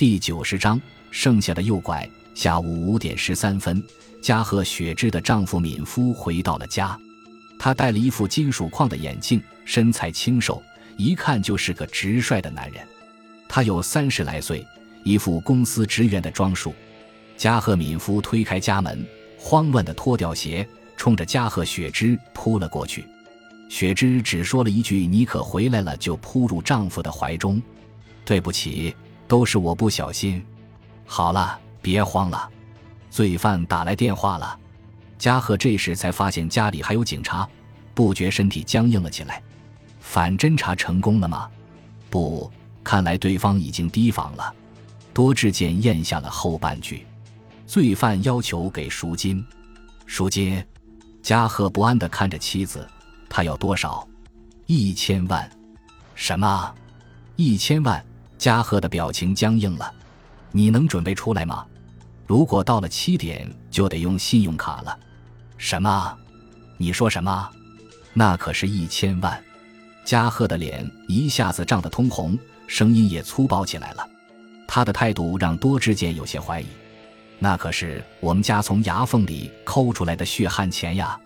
第九十章，剩下的诱拐。下午五点十三分，加贺雪之的丈夫敏夫回到了家。他戴了一副金属框的眼镜，身材清瘦，一看就是个直率的男人。他有三十来岁，一副公司职员的装束。加贺敏夫推开家门，慌乱地脱掉鞋，冲着加贺雪之扑了过去。雪之只说了一句：“你可回来了。”就扑入丈夫的怀中。对不起。都是我不小心。好了，别慌了。罪犯打来电话了。加贺这时才发现家里还有警察，不觉身体僵硬了起来。反侦查成功了吗？不，看来对方已经提防了。多智健咽下了后半句。罪犯要求给赎金。赎金？加贺不安地看着妻子。他要多少？一千万。什么？一千万？加贺的表情僵硬了，你能准备出来吗？如果到了七点，就得用信用卡了。什么？你说什么？那可是一千万！加贺的脸一下子涨得通红，声音也粗暴起来了。他的态度让多智健有些怀疑。那可是我们家从牙缝里抠出来的血汗钱呀，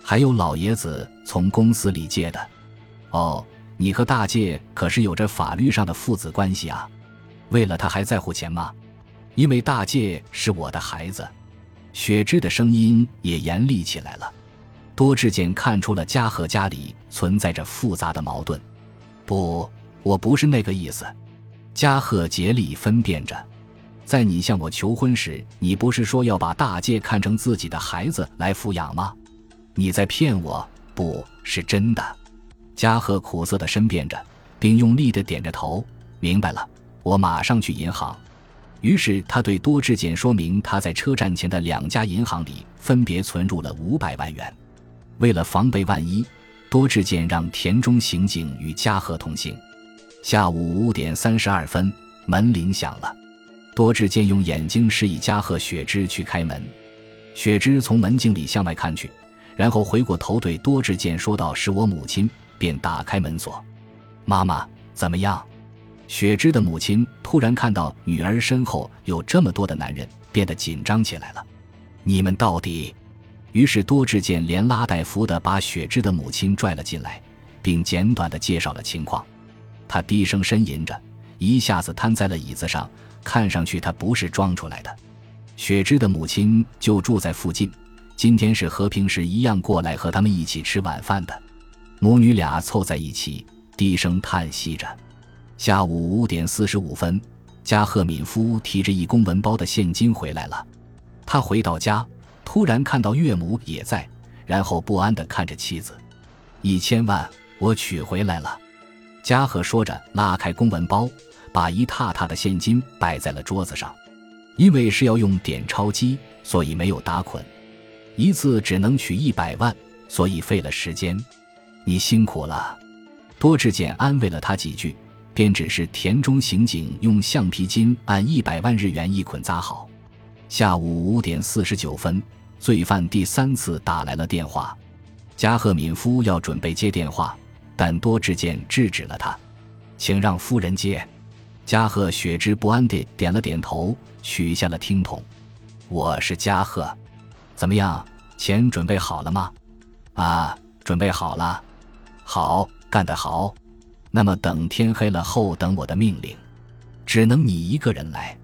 还有老爷子从公司里借的。哦。你和大介可是有着法律上的父子关系啊，为了他还在乎钱吗？因为大介是我的孩子。雪芝的声音也严厉起来了。多智健看出了家和家里存在着复杂的矛盾。不，我不是那个意思。加贺竭力分辨着，在你向我求婚时，你不是说要把大介看成自己的孩子来抚养吗？你在骗我，不是真的。加贺苦涩地申辩着，并用力地点着头。明白了，我马上去银行。于是他对多智健说明，他在车站前的两家银行里分别存入了五百万元。为了防备万一，多智健让田中刑警与加贺同行。下午五点三十二分，门铃响了。多智健用眼睛示意加贺雪枝去开门。雪枝从门镜里向外看去，然后回过头对多智健说道：“是我母亲。”便打开门锁，妈妈怎么样？雪芝的母亲突然看到女儿身后有这么多的男人，变得紧张起来了。你们到底？于是多智健连拉带扶的把雪芝的母亲拽了进来，并简短的介绍了情况。他低声呻吟着，一下子瘫在了椅子上，看上去他不是装出来的。雪芝的母亲就住在附近，今天是和平时一样过来和他们一起吃晚饭的。母女俩凑在一起，低声叹息着。下午五点四十五分，加贺敏夫提着一公文包的现金回来了。他回到家，突然看到岳母也在，然后不安地看着妻子。一千万，我取回来了。加贺说着，拉开公文包，把一沓沓的现金摆在了桌子上。因为是要用点钞机，所以没有打捆，一次只能取一百万，所以费了时间。你辛苦了，多志健安慰了他几句，便指示田中刑警用橡皮筋按一百万日元一捆扎好。下午五点四十九分，罪犯第三次打来了电话，加贺敏夫要准备接电话，但多志健制止了他，请让夫人接。加贺雪之不安地点了点头，取下了听筒。我是加贺，怎么样？钱准备好了吗？啊，准备好了。好，干得好！那么等天黑了后，等我的命令。只能你一个人来。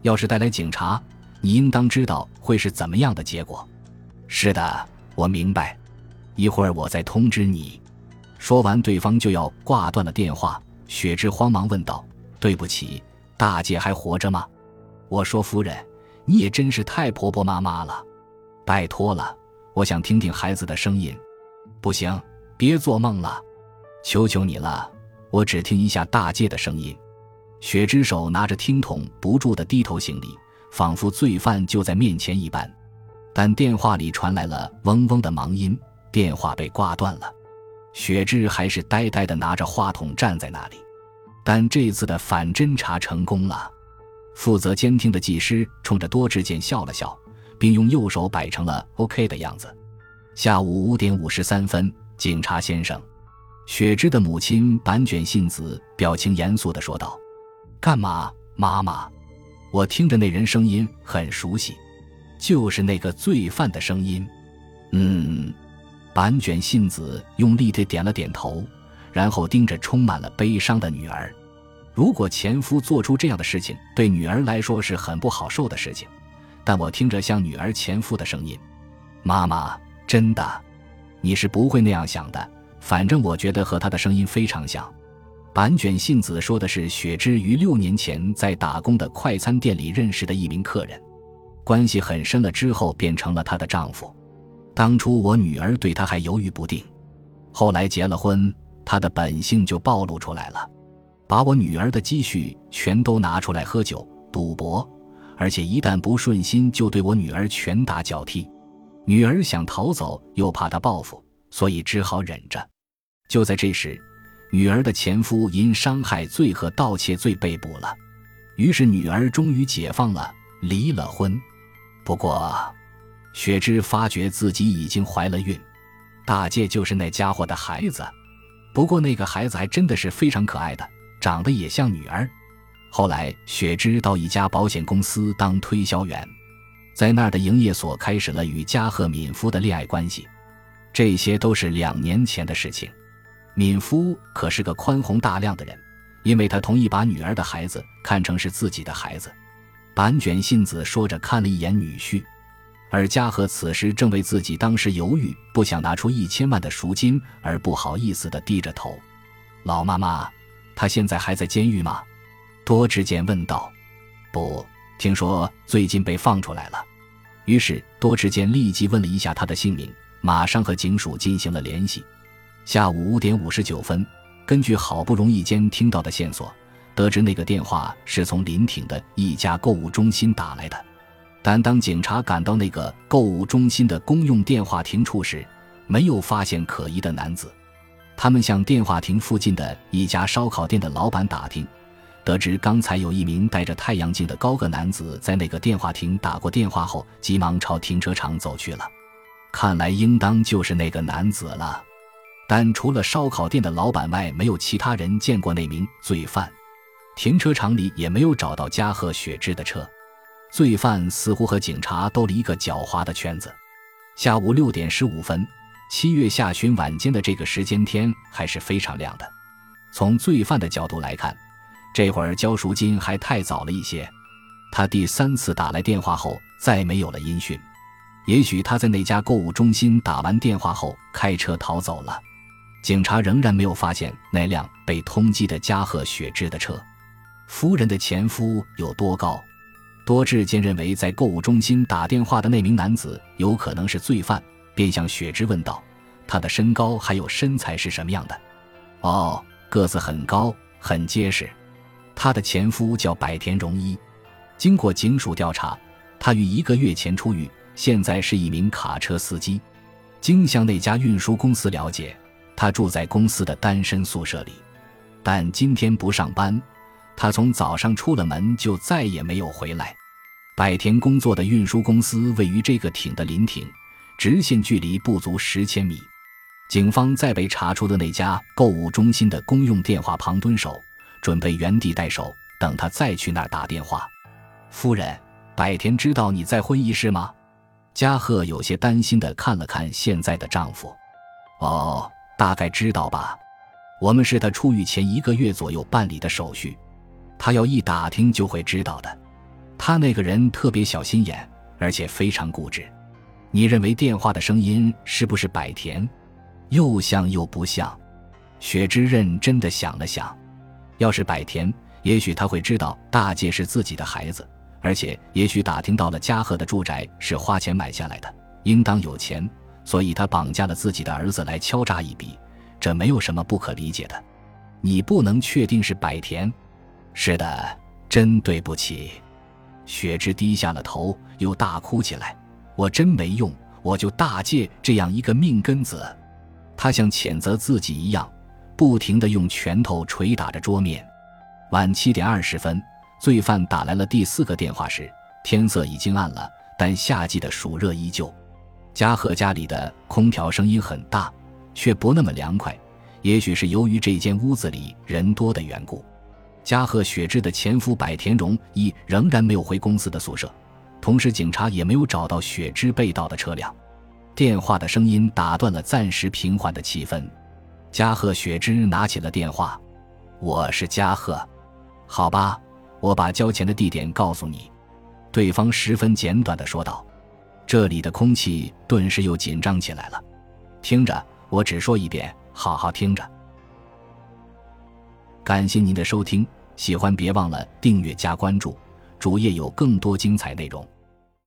要是带来警察，你应当知道会是怎么样的结果。是的，我明白。一会儿我再通知你。说完，对方就要挂断了电话。雪芝慌忙问道：“对不起，大姐还活着吗？”我说：“夫人，你也真是太婆婆妈妈了。拜托了，我想听听孩子的声音。不行。”别做梦了，求求你了！我只听一下大戒的声音。雪之手拿着听筒，不住地低头行礼，仿佛罪犯就在面前一般。但电话里传来了嗡嗡的忙音，电话被挂断了。雪之还是呆呆地拿着话筒站在那里。但这次的反侦查成功了。负责监听的技师冲着多智健笑了笑，并用右手摆成了 OK 的样子。下午五点五十三分。警察先生，雪芝的母亲板卷信子，表情严肃地说道：“干嘛，妈妈？我听着那人声音很熟悉，就是那个罪犯的声音。嗯，板卷信子用力地点了点头，然后盯着充满了悲伤的女儿。如果前夫做出这样的事情，对女儿来说是很不好受的事情。但我听着像女儿前夫的声音，妈妈，真的，你是不会那样想的。反正我觉得和他的声音非常像。板卷信子说的是雪芝于六年前在打工的快餐店里认识的一名客人，关系很深了之后变成了她的丈夫。当初我女儿对他还犹豫不定，后来结了婚，他的本性就暴露出来了，把我女儿的积蓄全都拿出来喝酒赌博。而且一旦不顺心，就对我女儿拳打脚踢。女儿想逃走，又怕他报复，所以只好忍着。就在这时，女儿的前夫因伤害罪和盗窃罪被捕了，于是女儿终于解放了，离了婚。不过，雪芝发觉自己已经怀了孕，大介就是那家伙的孩子。不过那个孩子还真的是非常可爱的，长得也像女儿。后来，雪芝到一家保险公司当推销员，在那儿的营业所开始了与加贺敏夫的恋爱关系。这些都是两年前的事情。敏夫可是个宽宏大量的人，因为他同意把女儿的孩子看成是自己的孩子。板卷信子说着，看了一眼女婿，而加贺此时正为自己当时犹豫不想拿出一千万的赎金而不好意思地低着头。老妈妈，他现在还在监狱吗？多之见问道：“不，听说最近被放出来了。”于是多之间立即问了一下他的姓名，马上和警署进行了联系。下午五点五十九分，根据好不容易间听到的线索，得知那个电话是从临挺的一家购物中心打来的。但当警察赶到那个购物中心的公用电话亭处时，没有发现可疑的男子。他们向电话亭附近的一家烧烤店的老板打听。得知刚才有一名戴着太阳镜的高个男子在那个电话亭打过电话后，急忙朝停车场走去了。看来应当就是那个男子了。但除了烧烤店的老板外，没有其他人见过那名罪犯。停车场里也没有找到加贺雪芝的车。罪犯似乎和警察兜了一个狡猾的圈子。下午六点十五分，七月下旬晚间的这个时间，天还是非常亮的。从罪犯的角度来看。这会儿交赎金还太早了一些。他第三次打来电话后，再没有了音讯。也许他在那家购物中心打完电话后开车逃走了。警察仍然没有发现那辆被通缉的加贺雪芝的车。夫人的前夫有多高？多智坚认为，在购物中心打电话的那名男子有可能是罪犯，便向雪芝问道：“他的身高还有身材是什么样的？”“哦，个子很高，很结实。”她的前夫叫百田荣一，经过警署调查，他于一个月前出狱，现在是一名卡车司机。经向那家运输公司了解，他住在公司的单身宿舍里，但今天不上班。他从早上出了门就再也没有回来。百田工作的运输公司位于这个町的临亭，直线距离不足十千米。警方在被查出的那家购物中心的公用电话旁蹲守。准备原地待守，等他再去那儿打电话。夫人，百田知道你在会议室吗？加贺有些担心的看了看现在的丈夫。哦，大概知道吧。我们是他出狱前一个月左右办理的手续，他要一打听就会知道的。他那个人特别小心眼，而且非常固执。你认为电话的声音是不是百田？又像又不像。雪之认真的想了想。要是百田，也许他会知道大介是自己的孩子，而且也许打听到了嘉禾的住宅是花钱买下来的，应当有钱，所以他绑架了自己的儿子来敲诈一笔，这没有什么不可理解的。你不能确定是百田？是的，真对不起。雪芝低下了头，又大哭起来。我真没用，我就大介这样一个命根子。他像谴责自己一样。不停地用拳头捶打着桌面。晚七点二十分，罪犯打来了第四个电话时，天色已经暗了，但夏季的暑热依旧。加贺家里的空调声音很大，却不那么凉快，也许是由于这间屋子里人多的缘故。加贺雪芝的前夫百田荣一仍然没有回公司的宿舍，同时警察也没有找到雪芝被盗的车辆。电话的声音打断了暂时平缓的气氛。加贺雪之拿起了电话：“我是加贺，好吧，我把交钱的地点告诉你。”对方十分简短的说道。这里的空气顿时又紧张起来了。听着，我只说一遍，好好听着。感谢您的收听，喜欢别忘了订阅加关注，主页有更多精彩内容。